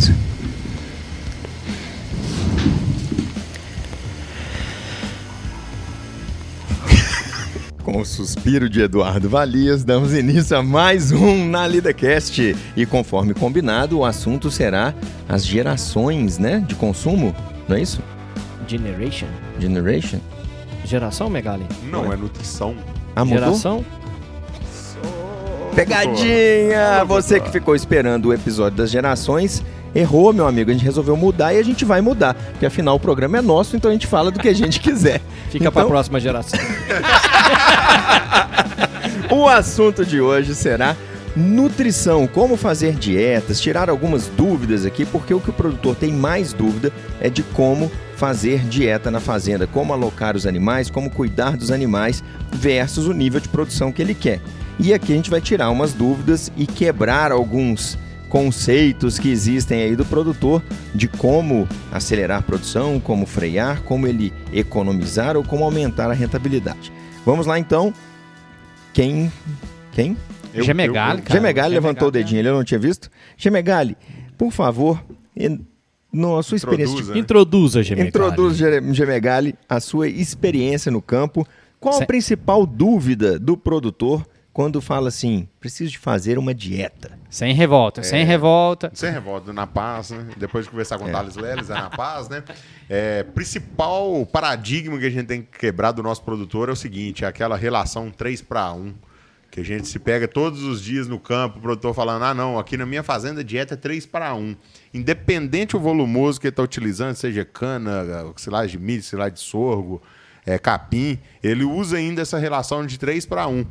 coisa. Com o suspiro de Eduardo Valias, damos início a mais um Na LidaCast. E conforme combinado, o assunto será as gerações, né, de consumo, não é isso? Generation? Generation? Geração, Megali? Não, é nutrição. Ah, mudou? Geração? Pegadinha! Você que ficou esperando o episódio das gerações, errou, meu amigo. A gente resolveu mudar e a gente vai mudar. Porque afinal o programa é nosso, então a gente fala do que a gente quiser. Fica pra Então- próxima geração. O assunto de hoje será nutrição, como fazer dietas, tirar algumas dúvidas aqui, porque o que o produtor tem mais dúvida é de como fazer dieta na fazenda, como alocar os animais, como cuidar dos animais versus o nível de produção que ele quer. E aqui a gente vai tirar umas dúvidas e quebrar alguns conceitos que existem aí do produtor de como acelerar a produção, como frear, como ele economizar ou como aumentar a rentabilidade. Vamos lá então. Quem? Quem? Eu- Gemegali, eu-. Gemegali levantou o dedinho, ele não tinha visto? Gemegali, por favor, en- na sua experiência. Introduza, né? Introduza, Gemegali. Introduz, Gere- Gemegali, a sua experiência no campo. Qual a principal dúvida do produtor quando fala assim: preciso de fazer uma dieta? Sem revolta, sem revolta. Sem revolta, na paz, né? Depois de conversar com o É. Thales Leles, é na paz, né? É, principal paradigma que a gente tem que quebrar do nosso produtor é o seguinte: é aquela relação 3 para 1. Que a gente se pega todos os dias no campo, o produtor falando: ah, não, aqui na minha fazenda a dieta é 3 para 1. Independente o volumoso que ele está utilizando, seja cana, silagem de milho, silagem de sorgo, é, capim, ele usa ainda essa relação de 3 para 1.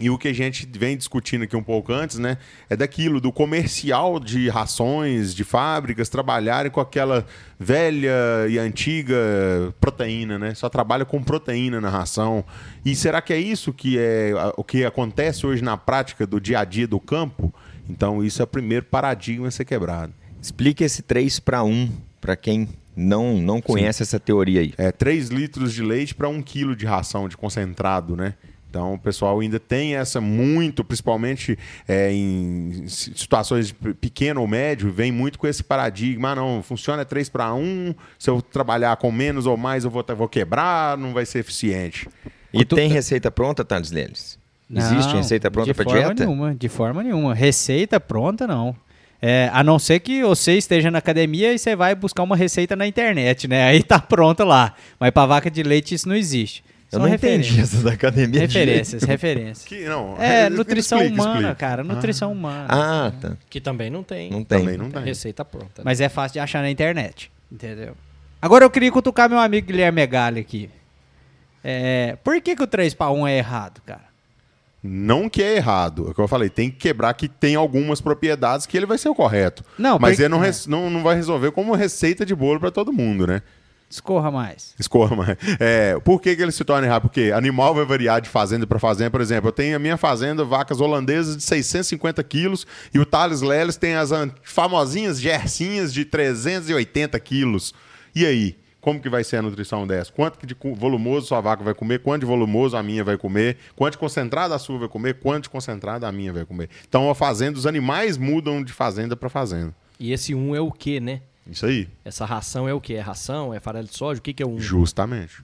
E o que a gente vem discutindo aqui um pouco antes, né, é daquilo do comercial de rações, de fábricas trabalharem com aquela velha e antiga proteína, né? Só trabalha com proteína na ração. E será que é isso que é o que acontece hoje na prática do dia a dia do campo? Então isso é o primeiro paradigma a ser quebrado. Explique esse 3 para 1 para quem não, não conhece essa teoria aí. É 3 litros de leite para 1 quilo de ração de concentrado, né? Então o pessoal ainda tem essa muito, principalmente é, em si- situações de pe- pequeno ou médio, vem muito com esse paradigma, ah, não, funciona 3 para 1, se eu trabalhar com menos ou mais eu vou, vou quebrar, não vai ser eficiente. E tem receita pronta, Thales Leles? Existe Não, receita pronta de para forma dieta? Nenhuma, de forma nenhuma. Receita pronta, não. É, a não ser que você esteja na academia e você vai buscar uma receita na internet, né? Aí tá pronta lá. Mas para vaca de leite isso não existe. Eu São não entendi referências. essa da academia. Referências, direito. referências. Que, não, É, explica, nutrição explica, humana, explica. cara. Nutrição humana. Ah, tá. Que também não tem. Não tem. Também não tem. Receita pronta. Mas é fácil de achar na internet. Entendeu? Agora eu queria cutucar meu amigo Guilherme Megali aqui. É, por que, que o 3 para 1 é errado, cara? Não que é errado, é o que eu falei, tem que quebrar que tem algumas propriedades que ele vai ser o correto. Não, Mas porque- ele não, res- não, não vai resolver como receita de bolo para todo mundo, né? Discorra mais. Escorra, mas. É, por que, que ele se torna errado? Porque animal vai variar de fazenda para fazenda. Por exemplo, eu tenho a minha fazenda, vacas holandesas de 650 quilos, e o Thales Leles tem as famosinhas gersinhas de 380 quilos. E aí? Como que vai ser a nutrição dessa? Quanto que de volumoso sua vaca vai comer? Quanto de volumoso a minha vai comer? Quanto de concentrado a sua vai comer? Quanto de concentrado a minha vai comer? Então, a fazenda, os animais mudam de fazenda para fazenda. E esse um é o que, né? Isso aí. Essa ração é o que? É ração? É farelo de soja? O que, que é um? Justamente.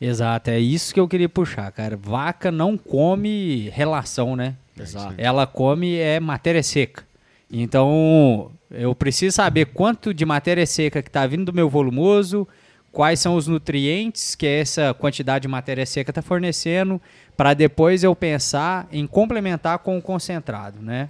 Exato, é isso que eu queria puxar, cara. Vaca não come relação, né? Exato. Ela come é matéria seca. Então, eu preciso saber quanto de matéria seca que está vindo do meu volumoso, quais são os nutrientes que essa quantidade de matéria seca está fornecendo, para depois eu pensar em complementar com o concentrado, né?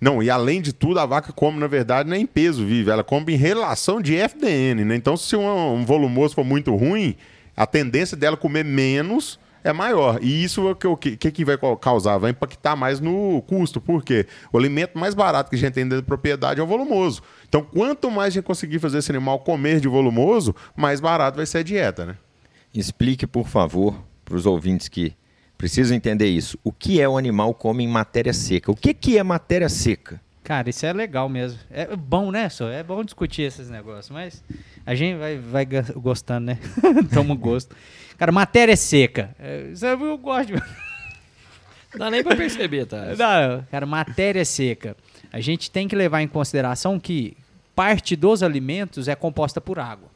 Não, e além de tudo, a vaca come, na verdade, é em peso vivo, ela come em relação de FDN, né? Então, se um, um volumoso for muito ruim, a tendência dela comer menos é maior. E isso é o que, que, que vai causar? Vai impactar mais no custo. Por quê? O alimento mais barato que a gente tem dentro da propriedade é o volumoso. Então, quanto mais a gente conseguir fazer esse animal comer de volumoso, mais barato vai ser a dieta, né? Explique, por favor, para os ouvintes que precisam entender isso. O que é o animal come em matéria seca? O que, que é matéria seca? Cara, isso é legal mesmo. É bom, né, só? É bom discutir esses negócios, mas a gente vai, vai gostando, né? Toma gosto. Cara, matéria seca. É, isso eu gosto de... Não dá nem pra perceber, tá? Não, cara, matéria seca. A gente tem que levar em consideração que parte dos alimentos é composta por água.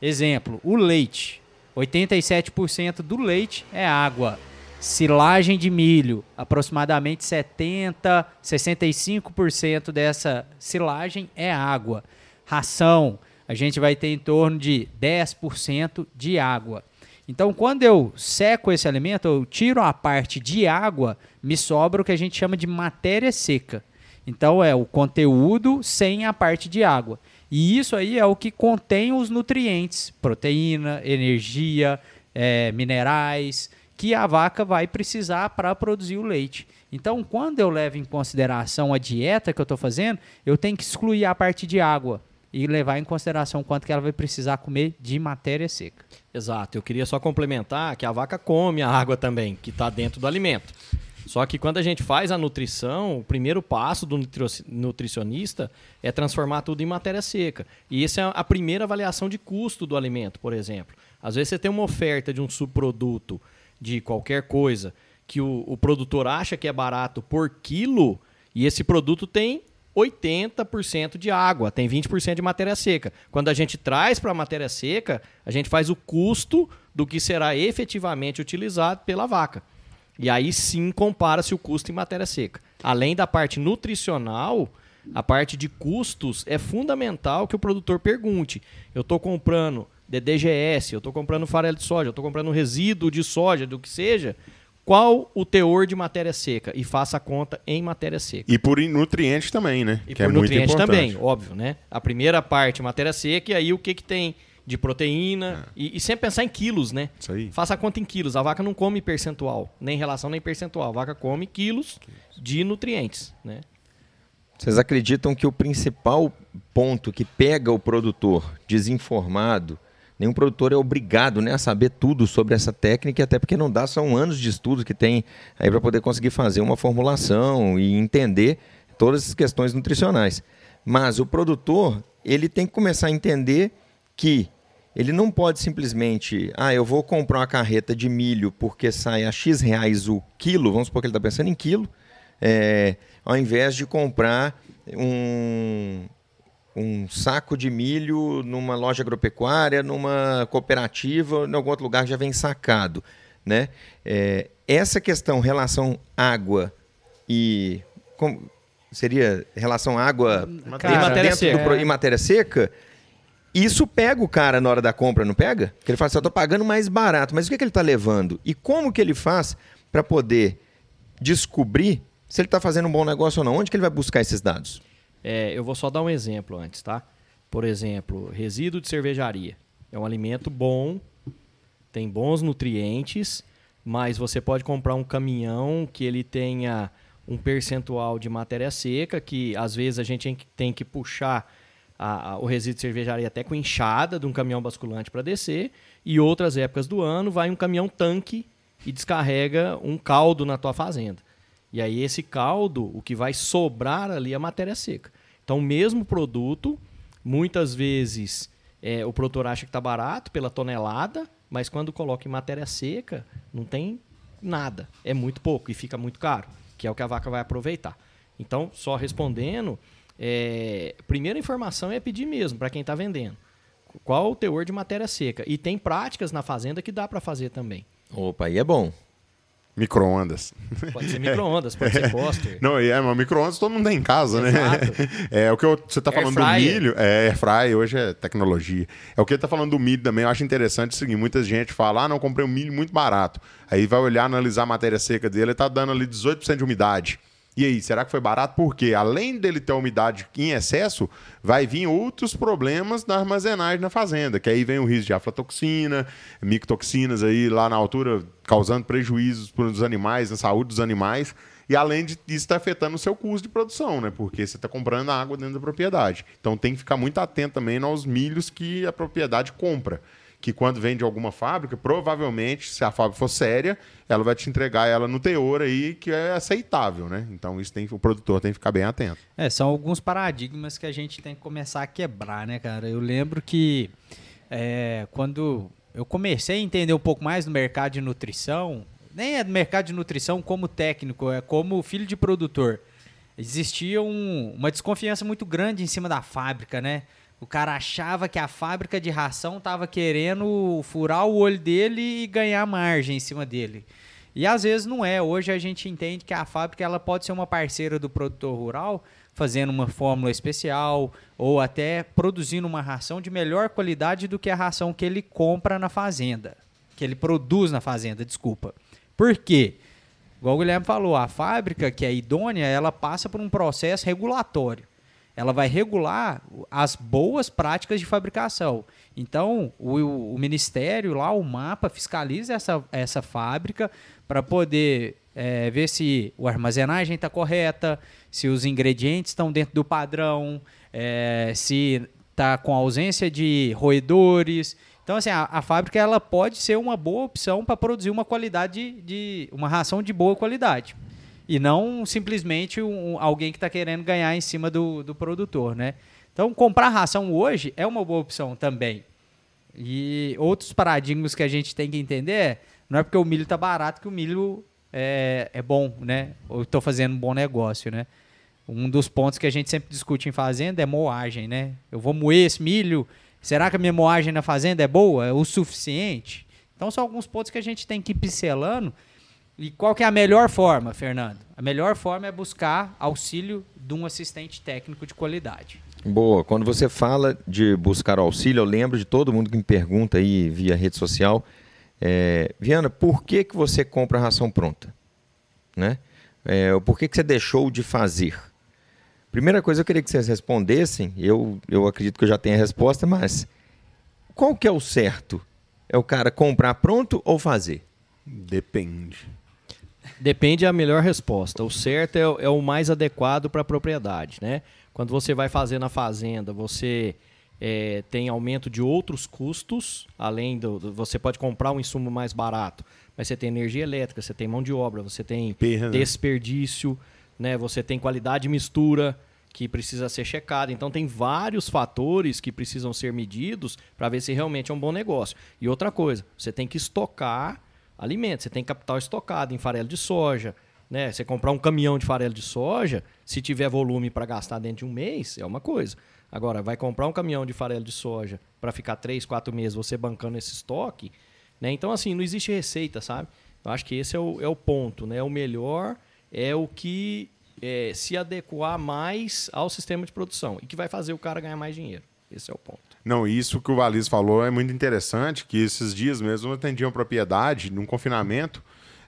Exemplo, o leite. 87% do leite é água. Silagem de milho, aproximadamente 70, 65% dessa silagem é água. Ração, a gente vai ter em torno de 10% de água. Então, quando eu seco esse alimento, eu tiro a parte de água, me sobra o que a gente chama de matéria seca. Então, é o conteúdo sem a parte de água. E isso aí é o que contém os nutrientes, proteína, energia, é, minerais, que a vaca vai precisar para produzir o leite. Então, quando eu levo em consideração a dieta que eu estou fazendo, eu tenho que excluir a parte de água e levar em consideração quanto que ela vai precisar comer de matéria seca. Exato. Eu queria só complementar que a vaca come a água também, que está dentro do alimento. Só que quando a gente faz a nutrição, o primeiro passo do nutricionista é transformar tudo em matéria seca. E essa é a primeira avaliação de custo do alimento, por exemplo. Às vezes você tem uma oferta de um subproduto de qualquer coisa que o, o produtor acha que é barato por quilo e esse produto tem 80% de água, tem 20% de matéria seca. Quando a gente traz para a matéria seca, a gente faz o custo do que será efetivamente utilizado pela vaca. E aí sim compara-se o custo em matéria seca. Além da parte nutricional, a parte de custos é fundamental que o produtor pergunte: eu estou comprando DDGS, eu estou comprando farelo de soja, eu estou comprando resíduo de soja, do que seja, qual o teor de matéria seca e faça a conta em matéria seca. E por nutrientes também, né? E que por é muito nutrientes importante. também, óbvio, né? A primeira parte, matéria seca, e aí o que, que tem de proteína. E, e sempre pensar em quilos, né? Isso aí. Faça a conta em quilos. A vaca não come percentual, nem relação nem percentual. A vaca come quilos de nutrientes, né? Vocês acreditam que o principal ponto que pega o produtor desinformado, nenhum produtor é obrigado né, a saber tudo sobre essa técnica, até porque não dá, são anos de estudo que tem aí para poder conseguir fazer uma formulação e entender todas as questões nutricionais. Mas o produtor, ele tem que começar a entender que ele não pode simplesmente, ah, eu vou comprar uma carreta de milho porque sai a X reais o quilo, vamos supor que ele está pensando em quilo, é, ao invés de comprar um, um saco de milho numa loja agropecuária, numa cooperativa, em algum outro lugar já vem sacado. Né? É, essa questão, relação água e. Como, seria relação água Cara, matéria dentro seca. do pro- e matéria seca? Isso pega o cara na hora da compra, não pega? Que ele fala assim, eu tô pagando mais barato, mas o que, que ele está levando? E como que ele faz para poder descobrir se ele está fazendo um bom negócio ou não? Onde que ele vai buscar esses dados? É, eu vou só dar um exemplo antes, tá? Por exemplo, resíduo de cervejaria. É um alimento bom, tem bons nutrientes, mas você pode comprar um caminhão que ele tenha um percentual de matéria seca, que às vezes a gente tem que- puxar a- a- o resíduo de cervejaria até com enxada de um caminhão basculante para descer, e outras épocas do ano vai um caminhão tanque e descarrega um caldo na tua fazenda. E aí esse caldo, o que vai sobrar ali é a matéria seca. Então, o mesmo produto, muitas vezes é, o produtor acha que está barato pela tonelada, mas quando coloca em matéria seca, não tem nada. É muito pouco e fica muito caro, que é o que a vaca vai aproveitar. Então, só respondendo, é, primeira informação é pedir mesmo para quem está vendendo. Qual o teor de matéria seca? E tem práticas na fazenda que dá para fazer também. Opa, aí é bom. Micro-ondas. Pode ser micro-ondas, pode ser Foster. Não, e é, mas micro-ondas todo mundo tem em casa, né? Exato. É o que eu- você tá Air falando do milho. É, air fry, hoje é tecnologia. É o que ele tá falando do milho também. Eu acho interessante o seguinte: muita gente fala, ah, não, comprei um milho muito barato. Aí vai olhar, analisar a matéria seca dele, ele tá dando ali 18% de umidade. E aí, será que foi barato? Porque além dele ter umidade em excesso, vai vir outros problemas na armazenagem na fazenda, que aí vem o risco de aflatoxina, micotoxinas aí lá na altura, causando prejuízos para os animais, na saúde dos animais. E além de isso, está afetando o seu custo de produção, né? Porque você está comprando água dentro da propriedade. Então tem que ficar muito atento também aos milhos que a propriedade compra. Que quando vem de alguma fábrica, provavelmente, se a fábrica for séria, ela vai te entregar ela no teor aí que é aceitável, né? Então isso tem, o produtor tem que ficar bem atento. É, são alguns paradigmas que a gente tem que começar a quebrar, né, cara? Eu lembro que é, quando eu comecei a entender um pouco mais do mercado de nutrição, nem é do mercado de nutrição como técnico, é como filho de produtor. Existia um, uma desconfiança muito grande em cima da fábrica, né? O cara achava que a fábrica de ração estava querendo furar o olho dele e ganhar margem em cima dele. E às vezes não é. Hoje a gente entende que a fábrica ela pode ser uma parceira do produtor rural, fazendo uma fórmula especial ou até produzindo uma ração de melhor qualidade do que a ração que ele compra na fazenda, que ele produz na fazenda, desculpa. Por quê? Igual o Guilherme falou, a fábrica que é idônea, ela passa por um processo regulatório ela vai regular as boas práticas de fabricação. Então, o, o Ministério lá, o mapa, fiscaliza essa, essa fábrica para poder é, ver se a armazenagem está correta, se os ingredientes estão dentro do padrão, é, se está com ausência de roedores. Então, assim, a, a, fábrica ela pode ser uma boa opção para produzir uma qualidade de uma ração de boa qualidade e não simplesmente um, alguém que está querendo ganhar em cima do, do produtor, né? Então, comprar ração hoje é uma boa opção também. E outros paradigmas que a gente tem que entender é, não é porque o milho está barato que o milho é, é bom, né? Ou estou fazendo um bom negócio, né? Um dos pontos que a gente sempre discute em fazenda é moagem, né? Eu vou moer esse milho, será que a minha moagem na fazenda é boa? É o suficiente? Então, são alguns pontos que a gente tem que ir pincelando e qual que é a melhor forma, Fernando? A melhor forma é buscar auxílio de um assistente técnico de qualidade. Boa. Quando você fala de buscar auxílio, eu lembro de todo mundo que me pergunta aí via rede social, é, Viana, por que, que você compra ração pronta? Né? É, por que, que você deixou de fazer? Primeira coisa, eu queria que vocês respondessem, eu, eu acredito que eu já tenho a resposta, mas qual que é o certo? É o cara comprar pronto ou fazer? Depende. Depende a melhor resposta. O certo é, é o mais adequado para a propriedade, né? Quando você vai fazer na fazenda, você é, tem aumento de outros custos, além do, do, Você pode comprar um insumo mais barato, mas você tem energia elétrica, você tem mão de obra, você tem Perra, né? desperdício, né? você tem qualidade de mistura que precisa ser checada. Então tem vários fatores que precisam ser medidos para ver se realmente é um bom negócio. E outra coisa, você tem que estocar alimento. Você tem capital estocado em farelo de soja. Né? Você comprar um caminhão de farelo de soja, se tiver volume para gastar dentro de um mês, é uma coisa. Agora, vai comprar um caminhão de farelo de soja para ficar três, quatro meses você bancando esse estoque. Né? Então, assim, não existe receita, sabe? Eu acho que esse é o, é o ponto. Né? O melhor é o que é, se adequar mais ao sistema de produção e que vai fazer o cara ganhar mais dinheiro. Esse é o ponto. Não, isso que o Valis falou é muito interessante, que esses dias mesmo eu atendi uma propriedade, num confinamento,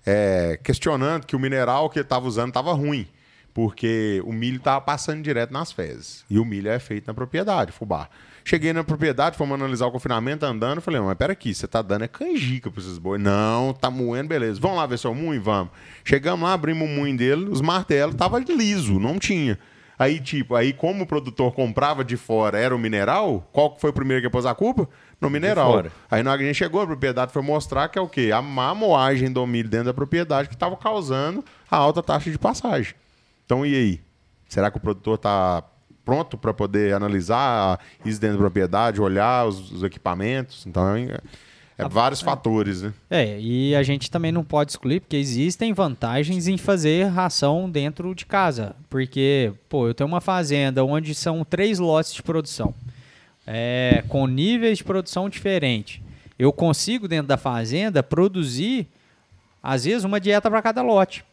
é, questionando que o mineral que ele estava usando estava ruim, porque o milho estava passando direto nas fezes. E o milho é feito na propriedade, fubá. Cheguei na propriedade, fomos analisar o confinamento andando, falei, mas pera aqui, você tá dando é canjica para esses bois. Não, tá moendo, beleza. Vamos lá ver se é moinho? Vamos. Chegamos lá, abrimos o moinho dele, os martelos estavam liso, não tinha. Aí, tipo, aí como o produtor comprava de fora era o mineral, qual foi o primeiro que pôs a culpa? No mineral. Aí na hora que a gente chegou, a propriedade foi mostrar que é o quê? A má moagem do milho dentro da propriedade que estava causando a alta taxa de passagem. Então, e aí? Será que o produtor está pronto para poder analisar isso dentro da propriedade, olhar os, os equipamentos? Então, é é vários fatores, né? É, e a gente também não pode excluir, porque existem vantagens em fazer ração dentro de casa. Porque, pô, eu tenho uma fazenda onde são três lotes de produção, é, com níveis de produção diferentes. Eu consigo, dentro da fazenda, produzir, às vezes, uma dieta para cada lote.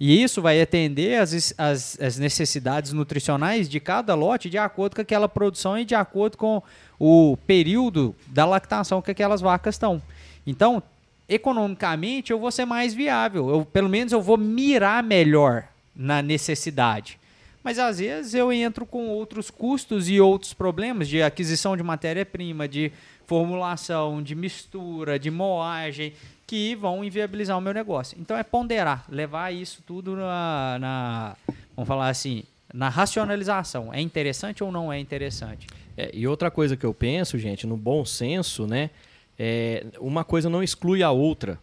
E isso vai atender as, as, as, necessidades nutricionais de cada lote de acordo com aquela produção e de acordo com o período da lactação que aquelas vacas estão. Então, economicamente, eu vou ser mais viável. Eu, pelo menos eu vou mirar melhor na necessidade. Mas às vezes eu entro com outros custos e outros problemas de aquisição de matéria-prima, de formulação, de mistura, de moagem, que vão inviabilizar o meu negócio. Então é ponderar, levar isso tudo na, na vamos falar assim, na racionalização. É interessante ou não é interessante? É, e outra coisa que eu penso, gente, no bom senso, né? É, uma coisa não exclui a outra.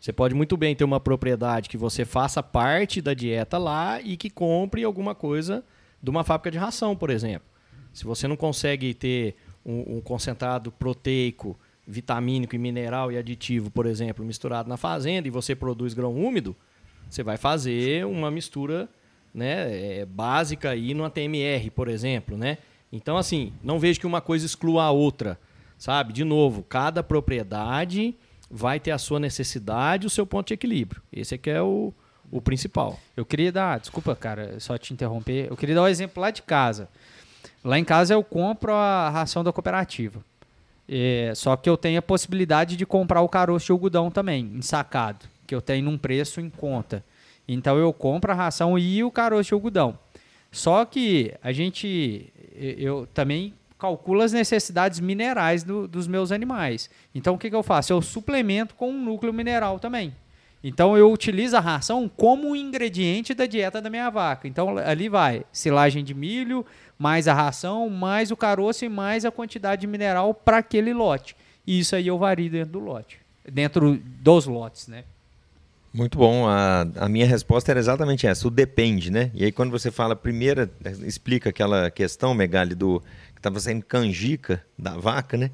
Você pode muito bem ter uma propriedade que você faça parte da dieta lá e que compre alguma coisa de uma fábrica de ração, por exemplo. Se você não consegue ter um, um concentrado proteico vitamínico e mineral e aditivo, por exemplo, misturado na fazenda e você produz grão úmido, você vai fazer uma mistura né, é, básica aí numa TMR, por exemplo, né? Então, assim, não vejo que uma coisa exclua a outra, sabe? De novo, cada propriedade vai ter a sua necessidade, o seu ponto de equilíbrio. Esse aqui é o, o principal. Eu queria dar, desculpa, cara, só te interromper. Eu queria dar um exemplo lá de casa. Lá em casa eu compro a ração da cooperativa. É, só que eu tenho a possibilidade de comprar o caroço de algodão também, ensacado, que eu tenho num preço em conta. Então eu compro a ração e o caroço de algodão. Só que a gente, eu também calculo as necessidades minerais do, dos meus animais. Então o que, que eu faço? Eu suplemento com um núcleo mineral também. Então eu utilizo a ração como um ingrediente da dieta da minha vaca. Então ali vai silagem de milho, mais a ração, mais o caroço e mais a quantidade de mineral para aquele lote. E isso aí eu vario dentro do lote, dentro dos lotes, né? Muito bom. A, a minha resposta era exatamente essa, o depende, né? E aí quando você fala, primeira, explica aquela questão, Megali, do que estava sendo canjica da vaca, né?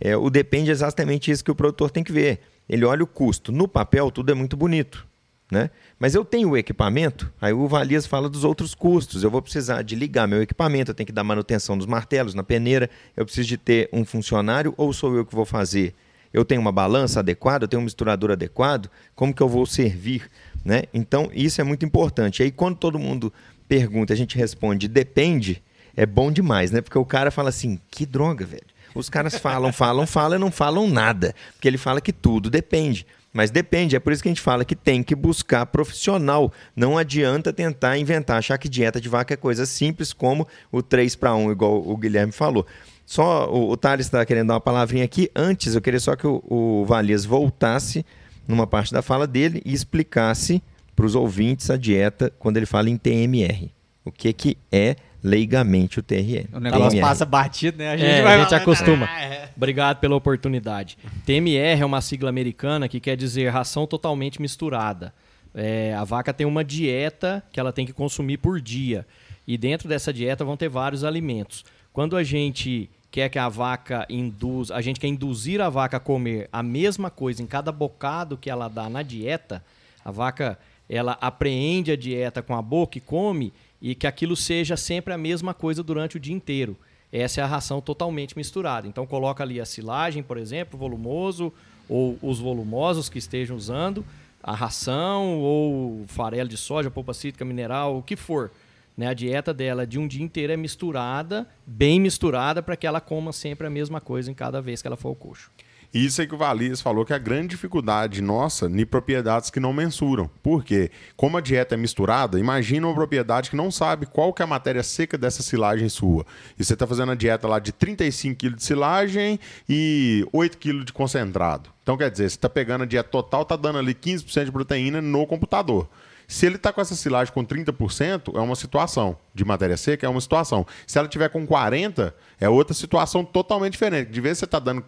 É, o depende é exatamente isso que o produtor tem que ver ele olha o custo. No papel, tudo é muito bonito. Né? Mas eu tenho o equipamento, aí o Valias fala dos outros custos. Eu vou precisar de ligar meu equipamento, eu tenho que dar manutenção dos martelos na peneira, eu preciso de ter um funcionário ou sou eu que vou fazer? Eu tenho uma balança adequada, eu tenho um misturador adequado, como que eu vou servir? Né? Então, isso é muito importante. Aí, quando todo mundo pergunta, a gente responde depende, é bom demais, né? Porque o cara fala assim, que droga, velho. Os caras falam, falam, falam e não falam nada. Porque ele fala que tudo depende. Mas depende, é por isso que a gente fala que tem que buscar profissional. Não adianta tentar inventar, achar que dieta de vaca é coisa simples como o 3 para 1, igual o Guilherme falou. Só o, o Thales está querendo dar uma palavrinha aqui. Antes, eu queria só que o, o Valias voltasse numa parte da fala dele e explicasse para os ouvintes a dieta quando ele fala em TMR. O que, que é leigamente o TRN. O negócio TMR. passa batido, né? A gente, é, vai... a gente acostuma. Obrigado pela oportunidade. TMR é uma sigla americana que quer dizer ração totalmente misturada. É, a vaca tem uma dieta que ela tem que consumir por dia. E dentro dessa dieta vão ter vários alimentos. Quando a gente quer que a vaca induz, a gente quer induzir a vaca a comer a mesma coisa em cada bocado que ela dá na dieta, a vaca ela apreende a dieta com a boca e come, e que aquilo seja sempre a mesma coisa durante o dia inteiro. Essa é a ração totalmente misturada. Então coloca ali a silagem, por exemplo, volumoso ou os volumosos que estejam usando, a ração ou farelo de soja, polpa cítrica, mineral, o que for. Né? A dieta dela de um dia inteiro é misturada, bem misturada, para que ela coma sempre a mesma coisa em cada vez que ela for ao coxo. Isso é que o Valias falou que a grande dificuldade nossa em propriedades que não mensuram. Por quê? Como a dieta é misturada, imagina uma propriedade que não sabe qual que é a matéria seca dessa silagem sua. E você está fazendo a dieta lá de 35 kg de silagem e 8 kg de concentrado. Então, quer dizer, você está pegando a dieta total, está dando ali 15% de proteína no computador. Se ele está com essa silagem com 30%, é uma situação. De matéria seca, é uma situação. Se ela tiver com 40%, é outra situação totalmente diferente. De vez você está dando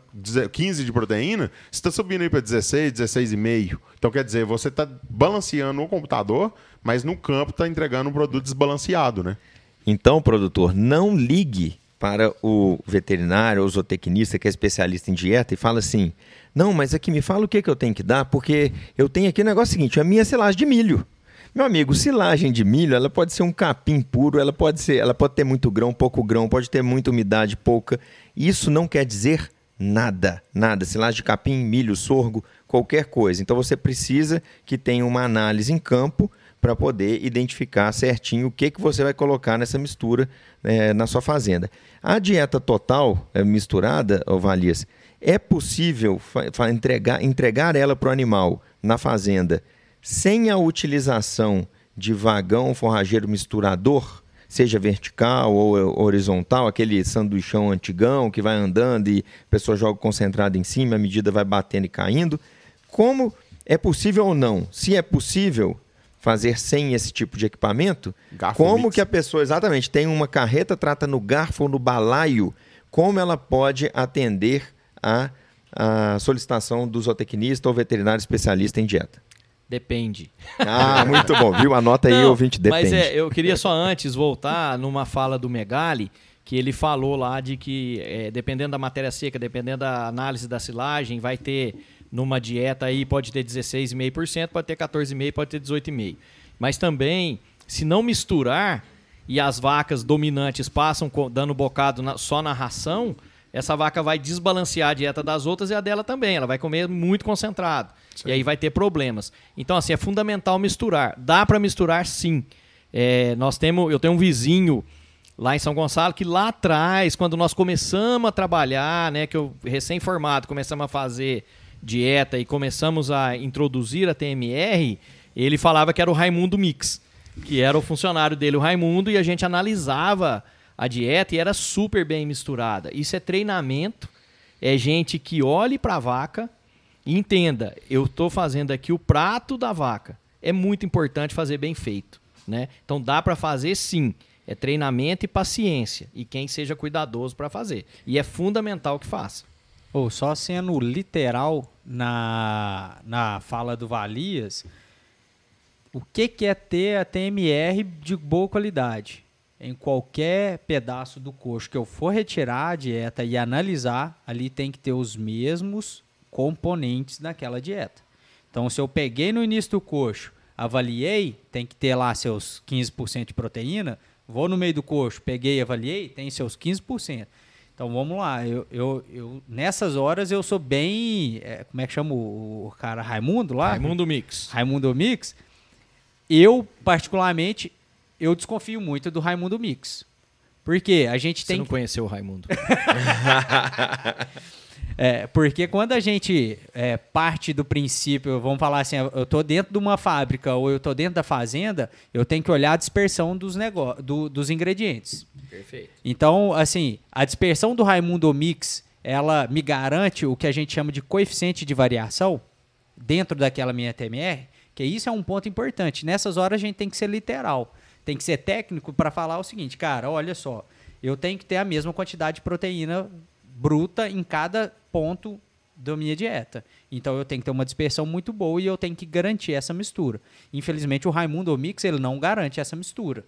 15 de proteína, você está subindo aí para 16, 16,5. Então, quer dizer, você está balanceando o computador, mas no campo está entregando um produto desbalanceado, né? Então, produtor, não ligue para o veterinário ou zootecnista que é especialista em dieta e fala assim: não, mas aqui me fala o que, que eu tenho que dar, porque eu tenho aqui o negócio seguinte: a minha silagem de milho. Meu amigo, silagem de milho, ela pode ser um capim puro, ela pode ser, ela pode ter muito grão, pouco grão, pode ter muita umidade, pouca. Isso não quer dizer nada, nada. Silagem de capim, milho, sorgo, qualquer coisa. Então você precisa que tenha uma análise em campo para poder identificar certinho o que, que você vai colocar nessa mistura é, na sua fazenda. A dieta total é, misturada, Valias, é possível entregar, entregar ela para o animal na fazenda sem a utilização de vagão forrageiro misturador, seja vertical ou horizontal, aquele sanduichão antigão que vai andando e a pessoa joga concentrado em cima, a medida vai batendo e caindo. Como é possível ou não? Se é possível fazer sem esse tipo de equipamento, garfo como mix. que a pessoa exatamente tem uma carreta, trata no garfo ou no balaio, como ela pode atender a, a solicitação do zootecnista ou veterinário especialista em dieta? Depende. Ah, muito bom, viu? Anota aí, Não, ouvinte, depende. Mas é, eu queria só antes voltar numa fala do Megali, que ele falou lá de que, é, dependendo da matéria seca, dependendo da análise da silagem, vai ter numa dieta aí, pode ter 16,5%, pode ter 14,5%, pode ter 18,5%. Mas também, se não misturar e as vacas dominantes passam dando bocado na, só na ração, essa vaca vai desbalancear a dieta das outras e a dela também. Ela vai comer muito concentrado. Sim. E aí vai ter problemas. Então, assim, é fundamental misturar. Dá para misturar sim. É, nós temos, eu tenho um vizinho lá em São Gonçalo, que lá atrás, quando nós começamos a trabalhar, né, que eu recém-formado, começamos a fazer dieta e começamos a introduzir a TMR, ele falava que era o Raimundo Mix, que era o funcionário dele, o Raimundo, e a gente analisava a dieta e era super bem misturada. Isso é treinamento, é gente que olhe para a vaca e entenda, eu estou fazendo aqui o prato da vaca. É muito importante fazer bem feito, né? Então dá para fazer sim. É treinamento e paciência. E quem seja cuidadoso para fazer. E é fundamental que faça. Ou só sendo literal na, na fala do Valias, o que, que é ter a TMR de boa qualidade? Em qualquer pedaço do coxo que eu for retirar a dieta e analisar, ali tem que ter os mesmos componentes daquela dieta. Então, se eu peguei no início do coxo, avaliei, tem que ter lá seus 15% de proteína, Vou no meio do coxo, peguei, avaliei, tem seus 15%. Então vamos lá, eu, eu, eu nessas horas eu sou bem. É, como é que chama o, o, cara? Raimundo lá? Raimundo Mix. Raimundo Mix. Eu, particularmente, eu desconfio muito do Raimundo Mix. Porque a gente tem. Você não conheceu o Raimundo. É, porque quando a gente é, parte do princípio, vamos falar assim, eu estou dentro de uma fábrica ou eu estou dentro da fazenda, eu tenho que olhar a dispersão dos, do, dos ingredientes. Perfeito. Então, assim, a dispersão do Raimundo Mix, ela me garante o que a gente chama de coeficiente de variação dentro daquela minha TMR, que isso é um ponto importante. Nessas horas a gente tem que ser literal, tem que ser técnico para falar o seguinte, cara, olha só, eu tenho que ter a mesma quantidade de proteína bruta em cada ponto da minha dieta. Então eu tenho que ter uma dispersão muito boa e eu tenho que garantir essa mistura. Infelizmente o Raimundo Mix ele não garante essa mistura.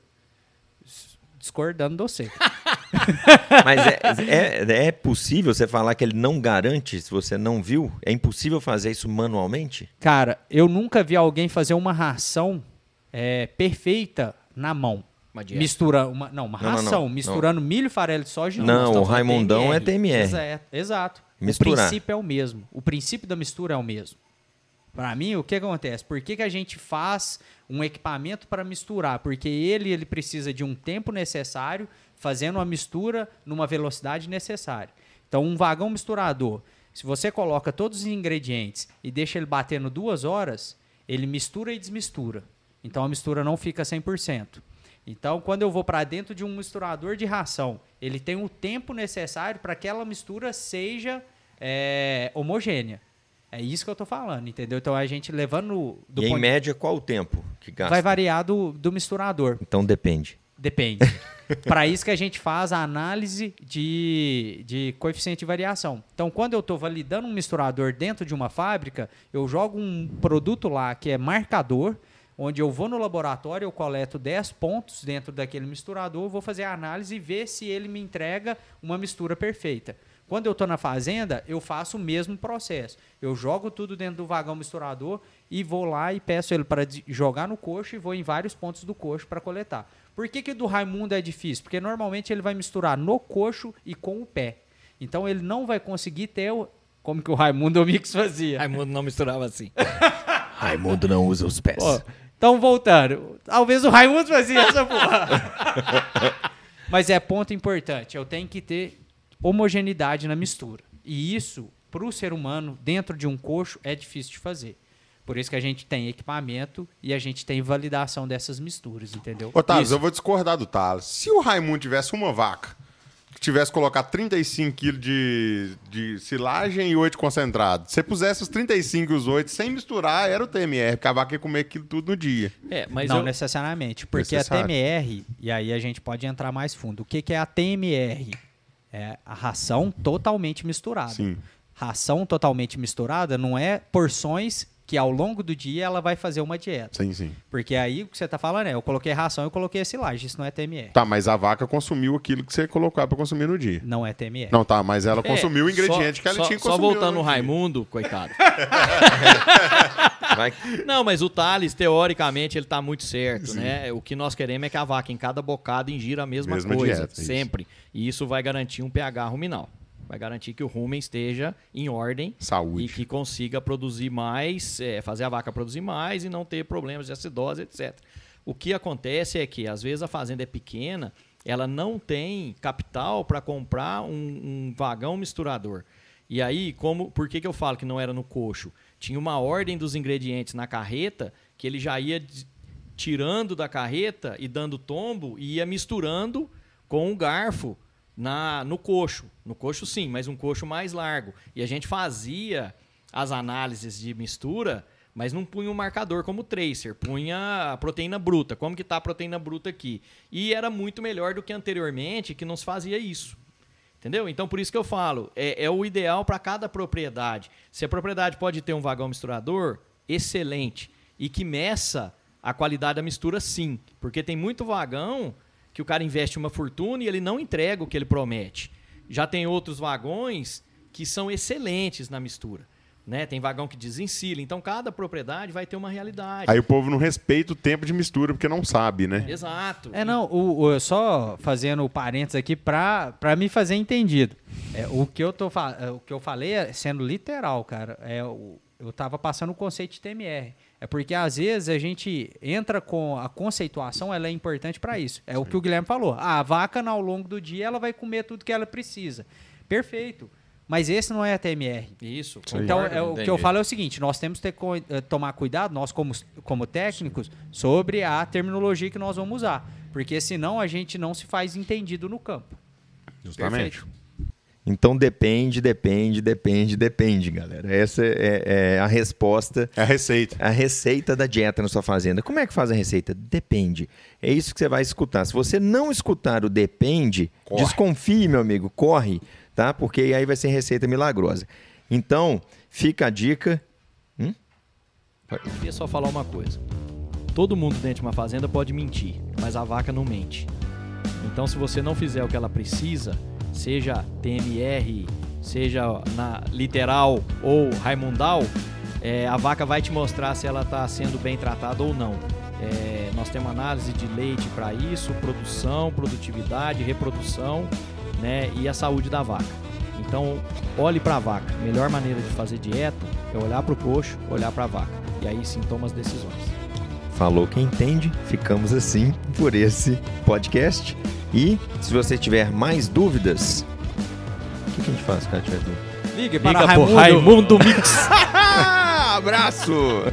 Discordando de você. Mas é, é, é, possível você falar que ele não garante se você não viu? É impossível fazer isso manualmente? Cara, eu nunca vi alguém fazer uma ração é, perfeita na mão. Uma dieta. Mistura uma, não, uma não, ração, não, não, misturando milho, farelo de soja Não, o Raimundão é TMR. Exato. exato. Misturar. O princípio é o mesmo. O princípio da mistura é o mesmo. Para mim, o que acontece? Por que, que a gente faz um equipamento para misturar? Porque ele, ele precisa de um tempo necessário, fazendo uma mistura numa velocidade necessária. Então, um vagão misturador, se você coloca todos os ingredientes e deixa ele batendo duas horas, ele mistura e desmistura. Então, a mistura não fica 100%. Então, quando eu vou para dentro de um misturador de ração, ele tem o tempo necessário para que aquela mistura seja é, homogênea. É isso que eu estou falando, entendeu? Então a gente levando. Do e em média, qual o tempo que gasta? Vai variar do, do misturador. Então depende. Depende. Para isso que a gente faz a análise de, de coeficiente de variação. Então, quando eu estou validando um misturador dentro de uma fábrica, eu jogo um produto lá que é marcador, onde eu vou no laboratório, eu coleto 10 pontos dentro daquele misturador, vou fazer a análise e ver se ele me entrega uma mistura perfeita. Quando eu estou na fazenda, eu faço o mesmo processo. Eu jogo tudo dentro do vagão misturador e vou lá e peço ele para jogar no coxo e vou em vários pontos do coxo para coletar. Por que, que do Raimundo é difícil? Porque normalmente ele vai misturar no coxo e com o pé. Então ele não vai conseguir ter o, como que o Raimundo Mix fazia. Raimundo não misturava assim. Raimundo não usa os pés. Pô, então, voltando. Talvez o Raimundo fazia essa porra. Mas é ponto importante. Eu tenho que ter homogeneidade na mistura. E isso, para o ser humano, dentro de um coxo, é difícil de fazer. Por isso que a gente tem equipamento e a gente tem validação dessas misturas, entendeu? Ô, Thales, eu vou discordar do Thales. Se o Raimundo tivesse uma vaca que tivesse colocado 35 quilos de, de silagem e 8 concentrado, se você pusesse os 35 e os 8 sem misturar, era o TMR, porque a vaca ia comer aquilo tudo no dia. É, mas Não eu... necessariamente, porque Necessário. a TMR, e aí a gente pode entrar mais fundo, o que, que é a TMR? É a ração totalmente misturada. Sim. Ração totalmente misturada não é porções que ao longo do dia ela vai fazer uma dieta. Sim, sim. Porque aí o que você tá falando é, eu coloquei ração, eu coloquei silagem, isso não é TMR. Tá, mas a vaca consumiu aquilo que você colocou pra consumir no dia. Não é TMR. Não, tá, mas ela É, consumiu o ingrediente só- que ela só- tinha que Só voltando no dia. Raimundo, coitado. Vai- Não, mas o Thales, teoricamente, ele tá muito certo, né? O que nós queremos é que a vaca, em cada bocado, ingira a mesma, Mesma coisa, dieta, isso. sempre. E isso vai garantir um pH ruminal. Vai garantir que o rumen esteja em ordem Saúde. e que consiga produzir mais, é, fazer a vaca produzir mais e não ter problemas de acidose, etc. O que acontece é que, às vezes, a fazenda é pequena, ela não tem capital para comprar um, um vagão misturador. E aí, como, por que, que eu falo que não era no coxo? Tinha uma ordem dos ingredientes na carreta que ele já ia tirando da carreta e dando tombo e ia misturando com o garfo na, no coxo. No coxo, sim, mas um coxo mais largo. E a gente fazia as análises de mistura, mas não punha um marcador como o tracer, punha a proteína bruta. Como que está a proteína bruta aqui? E era muito melhor do que anteriormente, que não se fazia isso. Entendeu? Então, por isso que eu falo, é, é o ideal para cada propriedade. Se a propriedade pode ter um vagão misturador, excelente. E que meça a qualidade da mistura, sim. Porque tem muito vagão que o cara investe uma fortuna e ele não entrega o que ele promete. Já tem outros vagões que são excelentes na mistura. Né? Tem vagão que desencilha. Então, cada propriedade vai ter uma realidade. Aí o povo não respeita o tempo de mistura, porque não sabe, né? Exato. É, não, o, o- só fazendo parênteses aqui pra, pra me fazer entendido. É, o, que eu tô, é, o que eu falei é sendo literal, cara. É, o- eu tava passando o conceito de TMR. É porque às vezes a gente entra com a conceituação, ela é importante para isso. É o que o Guilherme falou. Ah, a vaca, ao longo do dia, ela vai comer tudo que ela precisa. Perfeito. Mas esse não é a TMR. Isso. Então, é, o que eu falo é o seguinte: nós temos que ter eh, tomar cuidado, nós como, como técnicos, sobre a terminologia que nós vamos usar. Porque senão a gente não se faz entendido no campo. Justamente. Perfeito. Então depende, depende, depende, depende, galera. Essa é, é a resposta, É a receita. a receita da dieta na sua fazenda. Como é que faz a receita? Depende. É isso que você vai escutar. Se você não escutar o depende, Corre. desconfie, meu amigo, corre, tá? Porque aí vai ser receita milagrosa. Então, fica a dica. Eu queria só falar uma coisa. Todo mundo dentro de uma fazenda pode mentir, mas a vaca não mente. Então, se você não fizer o que ela precisa, seja TMR, seja na literal ou raimundal, é, a vaca vai te mostrar se ela está sendo bem tratada ou não. É, nós temos análise de leite para isso, produção, produtividade, reprodução né, e a saúde da vaca. Então, olhe para a vaca. A melhor maneira de fazer dieta é olhar para o coxo, olhar para a vaca. E aí sim toma as decisões. Falou quem entende, ficamos assim por esse podcast. E se você tiver mais dúvidas, o que, que a gente faz, cara, tiver dúvida? Ligue Liga pro Raimundo Mix. Abraço!